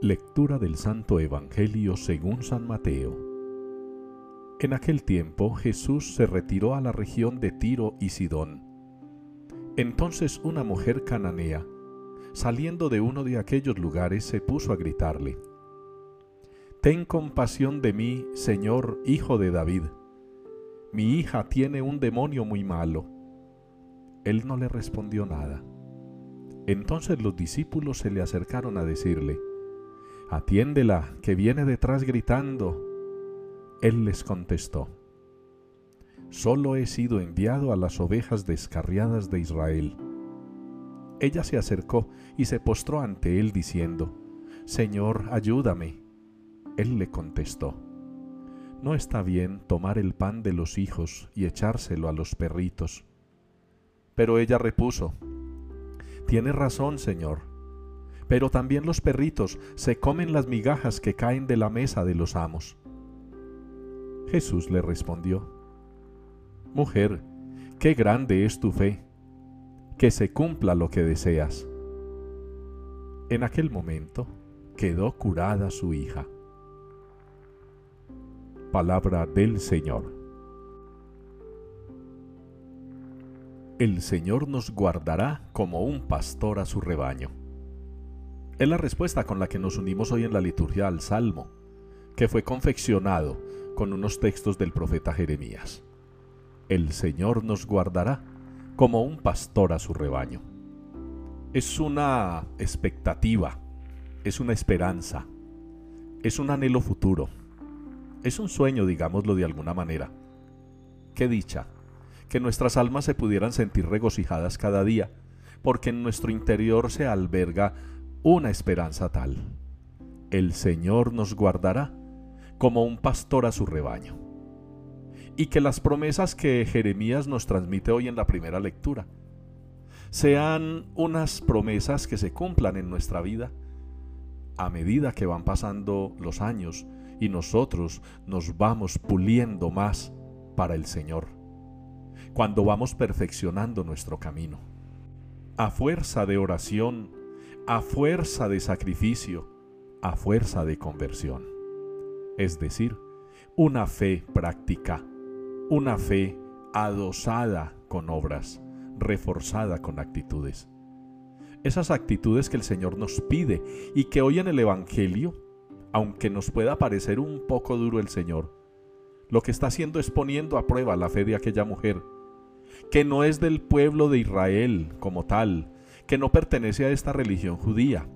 Lectura del Santo Evangelio según San Mateo. En aquel tiempo Jesús se retiró a la región de Tiro y Sidón. Entonces una mujer cananea, saliendo de uno de aquellos lugares, se puso a gritarle, Ten compasión de mí, Señor, hijo de David. Mi hija tiene un demonio muy malo. Él no le respondió nada. Entonces los discípulos se le acercaron a decirle, Atiéndela, que viene detrás gritando. Él les contestó, Solo he sido enviado a las ovejas descarriadas de Israel. Ella se acercó y se postró ante él diciendo, Señor, ayúdame. Él le contestó, No está bien tomar el pan de los hijos y echárselo a los perritos. Pero ella repuso, Tienes razón, Señor. Pero también los perritos se comen las migajas que caen de la mesa de los amos. Jesús le respondió, Mujer, qué grande es tu fe, que se cumpla lo que deseas. En aquel momento quedó curada su hija. Palabra del Señor. el Señor nos guardará como un pastor a su rebaño. Es la respuesta con la que nos unimos hoy en la liturgia al Salmo, que fue confeccionado con unos textos del profeta Jeremías. El Señor nos guardará como un pastor a su rebaño. Es una expectativa, es una esperanza, es un anhelo futuro, es un sueño, digámoslo de alguna manera. Qué dicha que nuestras almas se pudieran sentir regocijadas cada día, porque en nuestro interior se alberga una esperanza tal. El Señor nos guardará como un pastor a su rebaño. Y que las promesas que Jeremías nos transmite hoy en la primera lectura sean unas promesas que se cumplan en nuestra vida a medida que van pasando los años y nosotros nos vamos puliendo más para el Señor cuando vamos perfeccionando nuestro camino. A fuerza de oración, a fuerza de sacrificio, a fuerza de conversión. Es decir, una fe práctica, una fe adosada con obras, reforzada con actitudes. Esas actitudes que el Señor nos pide y que hoy en el Evangelio, aunque nos pueda parecer un poco duro el Señor, lo que está haciendo es poniendo a prueba la fe de aquella mujer que no es del pueblo de Israel como tal, que no pertenece a esta religión judía,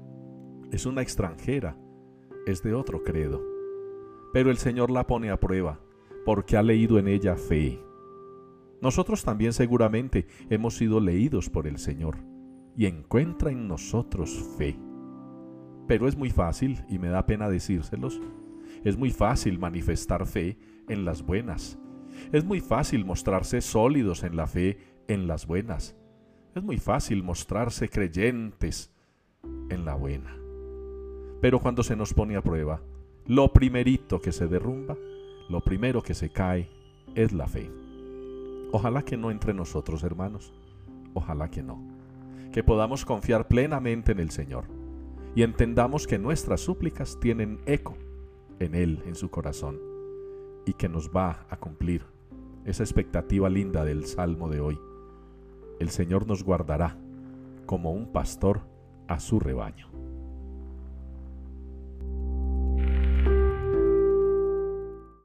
es una extranjera, es de otro credo. Pero el Señor la pone a prueba, porque ha leído en ella fe. Nosotros también seguramente hemos sido leídos por el Señor y encuentra en nosotros fe. Pero es muy fácil, y me da pena decírselos, es muy fácil manifestar fe en las buenas, es muy fácil mostrarse sólidos en la fe en las buenas. Es muy fácil mostrarse creyentes en la buena. Pero cuando se nos pone a prueba, lo primerito que se derrumba, lo primero que se cae, es la fe. Ojalá que no entre nosotros, hermanos. Ojalá que no. Que podamos confiar plenamente en el Señor y entendamos que nuestras súplicas tienen eco en Él, en su corazón y que nos va a cumplir esa expectativa linda del Salmo de hoy. El Señor nos guardará como un pastor a su rebaño.